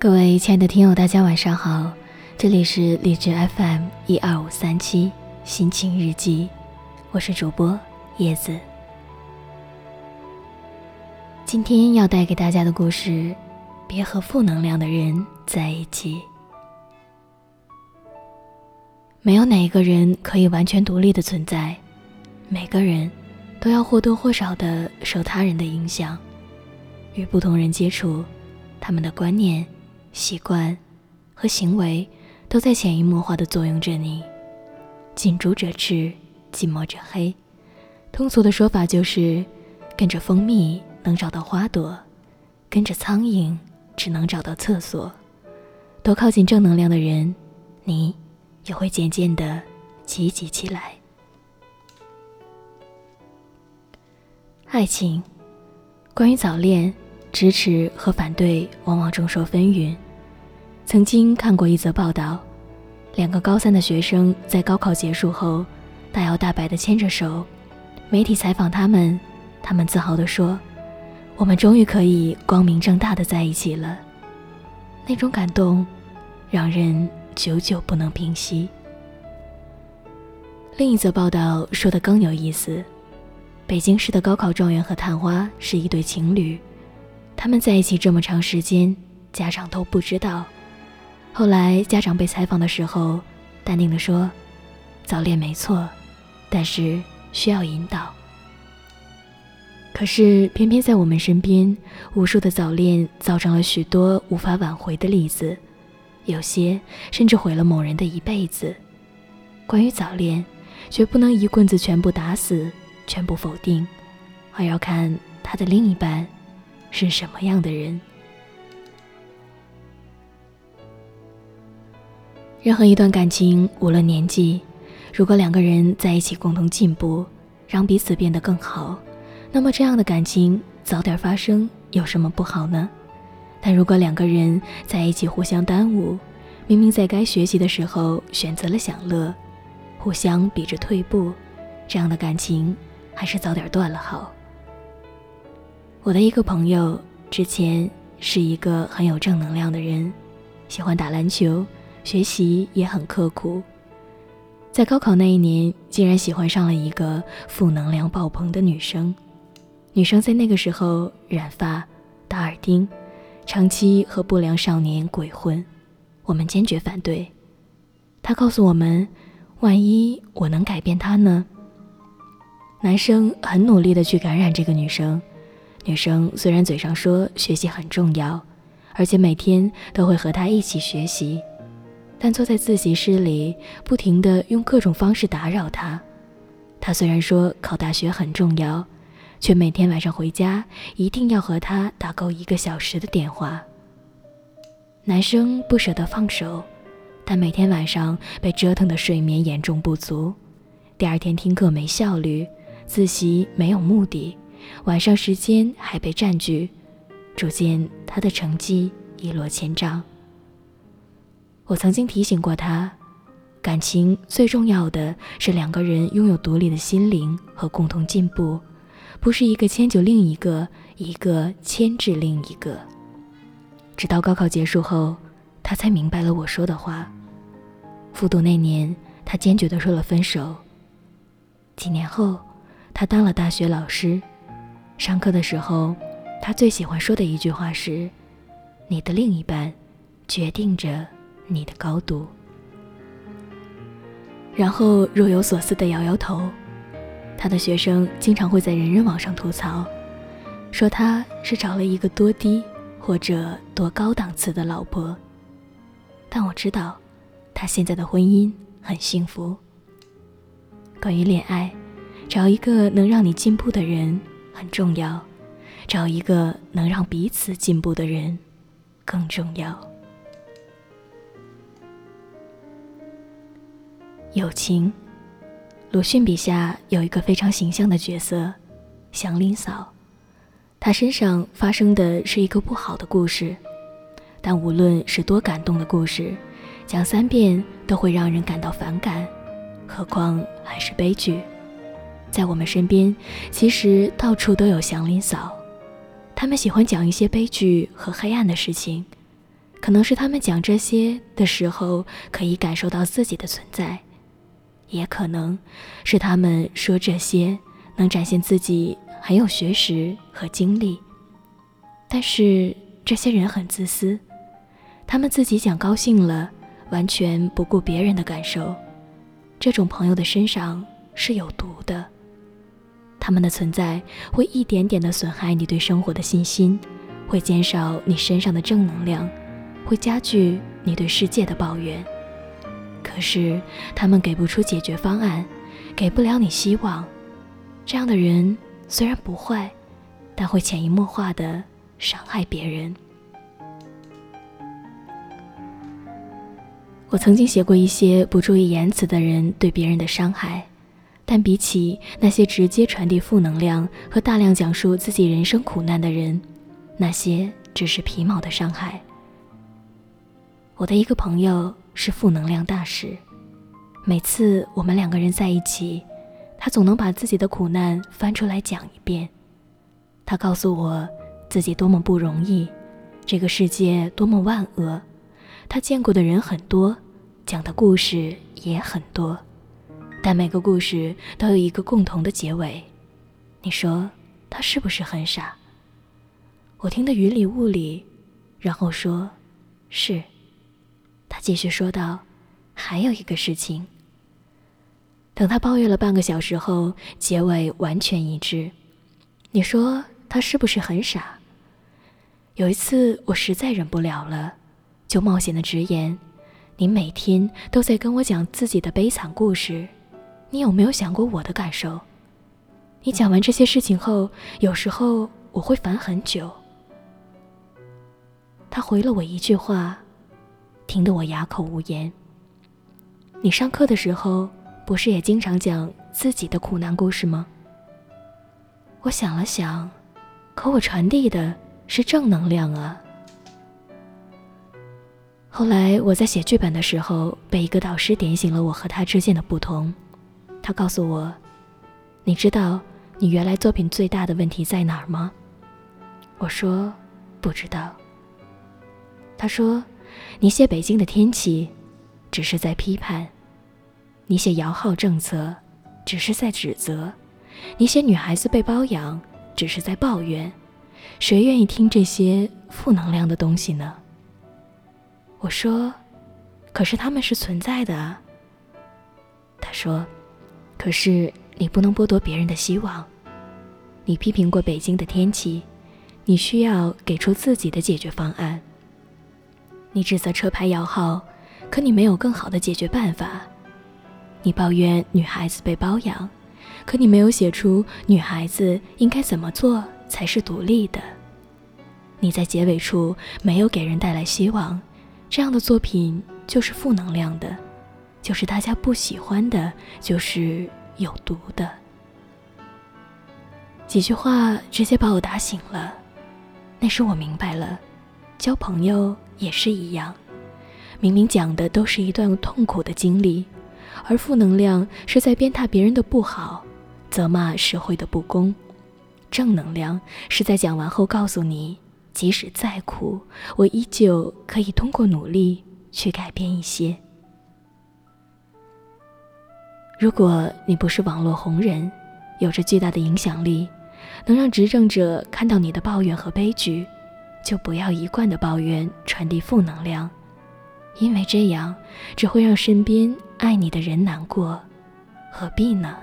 各位亲爱的听友，大家晚上好，这里是荔枝 FM 一二五三七心情日记，我是主播叶子。今天要带给大家的故事，别和负能量的人在一起。没有哪一个人可以完全独立的存在，每个人都要或多或少的受他人的影响，与不同人接触，他们的观念。习惯和行为都在潜移默化的作用着你。近朱者赤，近墨者黑。通俗的说法就是：跟着蜂蜜能找到花朵，跟着苍蝇只能找到厕所。多靠近正能量的人，你也会渐渐的积极起来。爱情，关于早恋。支持和反对往往众说纷纭。曾经看过一则报道，两个高三的学生在高考结束后，大摇大摆地牵着手。媒体采访他们，他们自豪地说：“我们终于可以光明正大的在一起了。”那种感动，让人久久不能平息。另一则报道说的更有意思：北京市的高考状元和探花是一对情侣。他们在一起这么长时间，家长都不知道。后来家长被采访的时候，淡定地说：“早恋没错，但是需要引导。”可是偏偏在我们身边，无数的早恋造成了许多无法挽回的例子，有些甚至毁了某人的一辈子。关于早恋，绝不能一棍子全部打死，全部否定，而要看他的另一半。是什么样的人？任何一段感情，无论年纪，如果两个人在一起共同进步，让彼此变得更好，那么这样的感情早点发生有什么不好呢？但如果两个人在一起互相耽误，明明在该学习的时候选择了享乐，互相比着退步，这样的感情还是早点断了好。我的一个朋友之前是一个很有正能量的人，喜欢打篮球，学习也很刻苦。在高考那一年，竟然喜欢上了一个负能量爆棚的女生。女生在那个时候染发、打耳钉，长期和不良少年鬼混。我们坚决反对。他告诉我们：“万一我能改变她呢？”男生很努力的去感染这个女生。女生虽然嘴上说学习很重要，而且每天都会和他一起学习，但坐在自习室里不停地用各种方式打扰他。他虽然说考大学很重要，却每天晚上回家一定要和他打够一个小时的电话。男生不舍得放手，但每天晚上被折腾的睡眠严重不足，第二天听课没效率，自习没有目的。晚上时间还被占据，逐渐他的成绩一落千丈。我曾经提醒过他，感情最重要的是两个人拥有独立的心灵和共同进步，不是一个迁就另一个，一个牵制另一个。直到高考结束后，他才明白了我说的话。复读那年，他坚决地说了分手。几年后，他当了大学老师。上课的时候，他最喜欢说的一句话是：“你的另一半，决定着你的高度。”然后若有所思的摇摇头。他的学生经常会在人人网上吐槽，说他是找了一个多低或者多高档次的老婆。但我知道，他现在的婚姻很幸福。关于恋爱，找一个能让你进步的人。很重要，找一个能让彼此进步的人更重要。友情，鲁迅笔下有一个非常形象的角色——祥林嫂。她身上发生的是一个不好的故事，但无论是多感动的故事，讲三遍都会让人感到反感，何况还是悲剧。在我们身边，其实到处都有祥林嫂，他们喜欢讲一些悲剧和黑暗的事情，可能是他们讲这些的时候可以感受到自己的存在，也可能是他们说这些能展现自己很有学识和经历。但是这些人很自私，他们自己讲高兴了，完全不顾别人的感受。这种朋友的身上是有毒的，他们的存在会一点点的损害你对生活的信心，会减少你身上的正能量。会加剧你对世界的抱怨，可是他们给不出解决方案，给不了你希望。这样的人虽然不坏，但会潜移默化的伤害别人。我曾经写过一些不注意言辞的人对别人的伤害，但比起那些直接传递负能量和大量讲述自己人生苦难的人，那些只是皮毛的伤害。我的一个朋友是负能量大使，每次我们两个人在一起，他总能把自己的苦难翻出来讲一遍。他告诉我自己多么不容易，这个世界多么万恶，他见过的人很多，讲的故事也很多，但每个故事都有一个共同的结尾。你说他是不是很傻？我听得云里雾里，然后说：“是。”他继续说道：“还有一个事情。”等他抱怨了半个小时后，结尾完全一致。你说他是不是很傻？有一次我实在忍不了了，就冒险的直言：“你每天都在跟我讲自己的悲惨故事，你有没有想过我的感受？你讲完这些事情后，有时候我会烦很久。”他回了我一句话。听得我哑口无言。你上课的时候不是也经常讲自己的苦难故事吗？我想了想，可我传递的是正能量啊。后来我在写剧本的时候，被一个导师点醒了我和他之间的不同。他告诉我：“你知道你原来作品最大的问题在哪儿吗？”我说：“不知道。”他说。你写北京的天气，只是在批判；你写摇号政策，只是在指责；你写女孩子被包养，只是在抱怨。谁愿意听这些负能量的东西呢？我说，可是他们是存在的啊。他说，可是你不能剥夺别人的希望。你批评过北京的天气，你需要给出自己的解决方案。你指责车牌摇号，可你没有更好的解决办法。你抱怨女孩子被包养，可你没有写出女孩子应该怎么做才是独立的。你在结尾处没有给人带来希望，这样的作品就是负能量的，就是大家不喜欢的，就是有毒的。几句话直接把我打醒了，那时我明白了，交朋友。也是一样，明明讲的都是一段痛苦的经历，而负能量是在鞭挞别人的不好，责骂社会的不公；正能量是在讲完后告诉你，即使再苦，我依旧可以通过努力去改变一些。如果你不是网络红人，有着巨大的影响力，能让执政者看到你的抱怨和悲剧。就不要一贯的抱怨，传递负能量，因为这样只会让身边爱你的人难过，何必呢？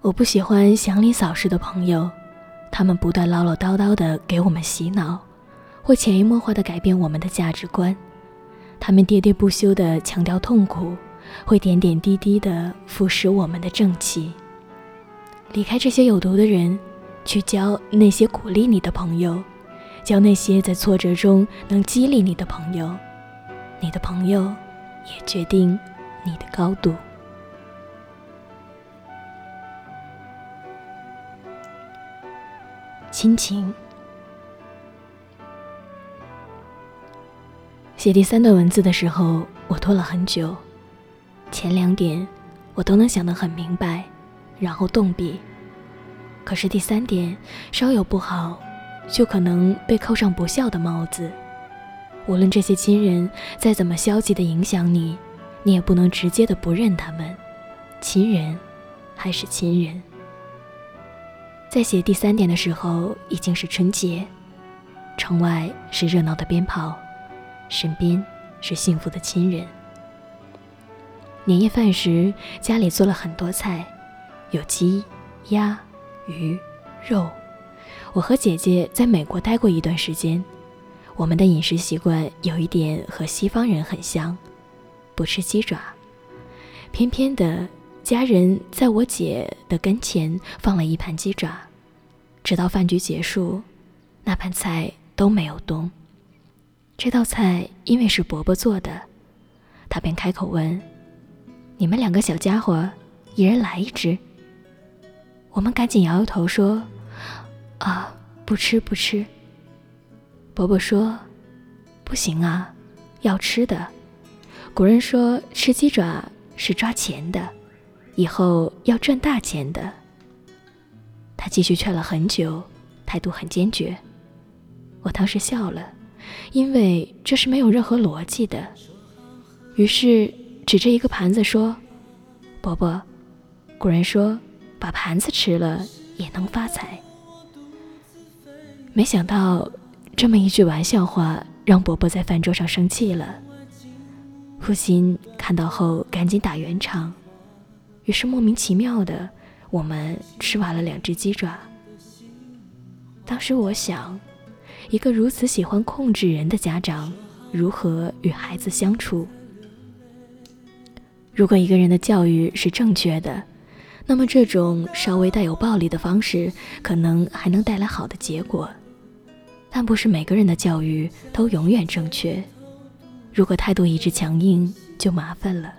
我不喜欢祥林嫂式的朋友，他们不断唠唠叨叨的给我们洗脑，会潜移默化的改变我们的价值观。他们喋喋不休的强调痛苦，会点点滴滴的腐蚀我们的正气。离开这些有毒的人，去交那些鼓励你的朋友，交那些在挫折中能激励你的朋友。你的朋友也决定你的高度。亲情。写第三段文字的时候，我拖了很久。前两点，我都能想得很明白。然后动笔，可是第三点稍有不好，就可能被扣上不孝的帽子。无论这些亲人再怎么消极的影响你，你也不能直接的不认他们。亲人，还是亲人。在写第三点的时候，已经是春节，城外是热闹的鞭炮，身边是幸福的亲人。年夜饭时，家里做了很多菜，有鸡、鸭、鱼、肉。我和姐姐在美国待过一段时间，我们的饮食习惯有一点和西方人很像，不吃鸡爪。偏偏的。家人在我姐的跟前放了一盘鸡爪，直到饭局结束，那盘菜都没有动。这道菜因为是伯伯做的，他便开口问：“你们两个小家伙，一人来一只。”我们赶紧摇摇头说：“啊，不吃不吃。”伯伯说：“不行啊，要吃的。古人说吃鸡爪是抓钱的。”以后要赚大钱的。他继续劝了很久，态度很坚决。我当时笑了，因为这是没有任何逻辑的。于是指着一个盘子说：“伯伯，古人说把盘子吃了也能发财。”没想到这么一句玩笑话让伯伯在饭桌上生气了。父亲看到后赶紧打圆场。于是莫名其妙的，我们吃完了两只鸡爪。当时我想，一个如此喜欢控制人的家长，如何与孩子相处？如果一个人的教育是正确的，那么这种稍微带有暴力的方式，可能还能带来好的结果。但不是每个人的教育都永远正确，如果态度一直强硬，就麻烦了。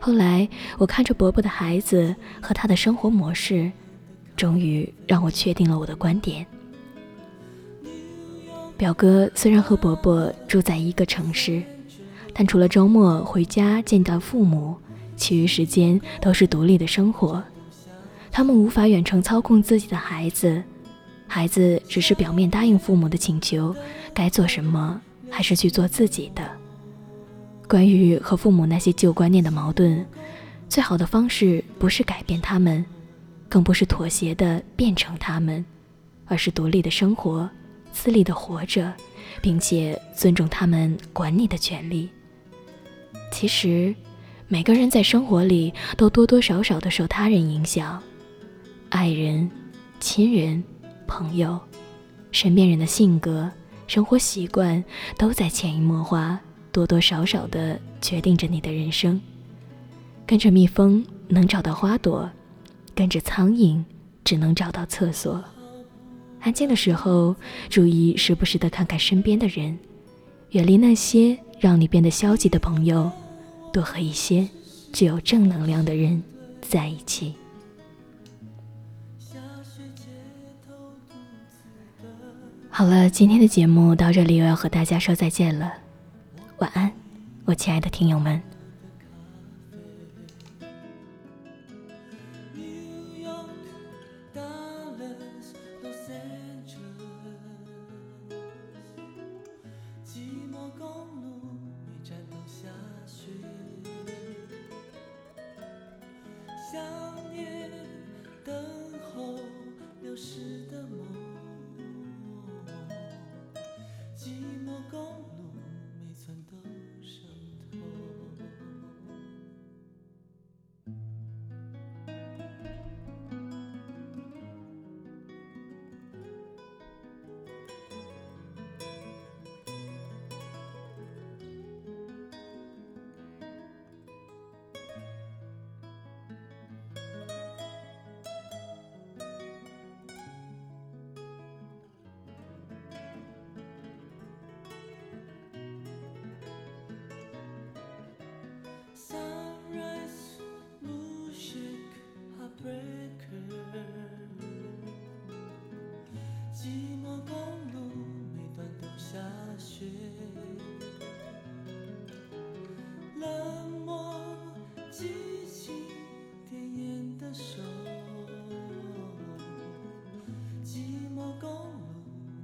后来，我看着伯伯的孩子和他的生活模式，终于让我确定了我的观点。表哥虽然和伯伯住在一个城市，但除了周末回家见到父母，其余时间都是独立的生活。他们无法远程操控自己的孩子，孩子只是表面答应父母的请求，该做什么还是去做自己的。关于和父母那些旧观念的矛盾，最好的方式不是改变他们，更不是妥协的变成他们，而是独立的生活，自立的活着，并且尊重他们管你的权利。其实，每个人在生活里都多多少少的受他人影响，爱人、亲人、朋友、身边人的性格、生活习惯都在潜移默化。多多少少的决定着你的人生。跟着蜜蜂能找到花朵，跟着苍蝇只能找到厕所。安静的时候，注意时不时的看看身边的人，远离那些让你变得消极的朋友，多和一些具有正能量的人在一起。好了，今天的节目到这里又要和大家说再见了。晚安，我亲爱的听友们。Breaker，寂寞公路每段都下雪，冷漠凄清铁硬的手，寂寞公路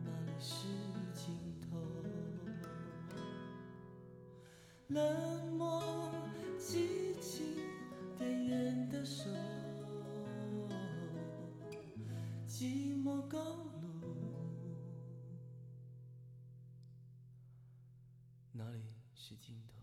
哪里是尽头？冷。寂寞高楼。哪里是尽头？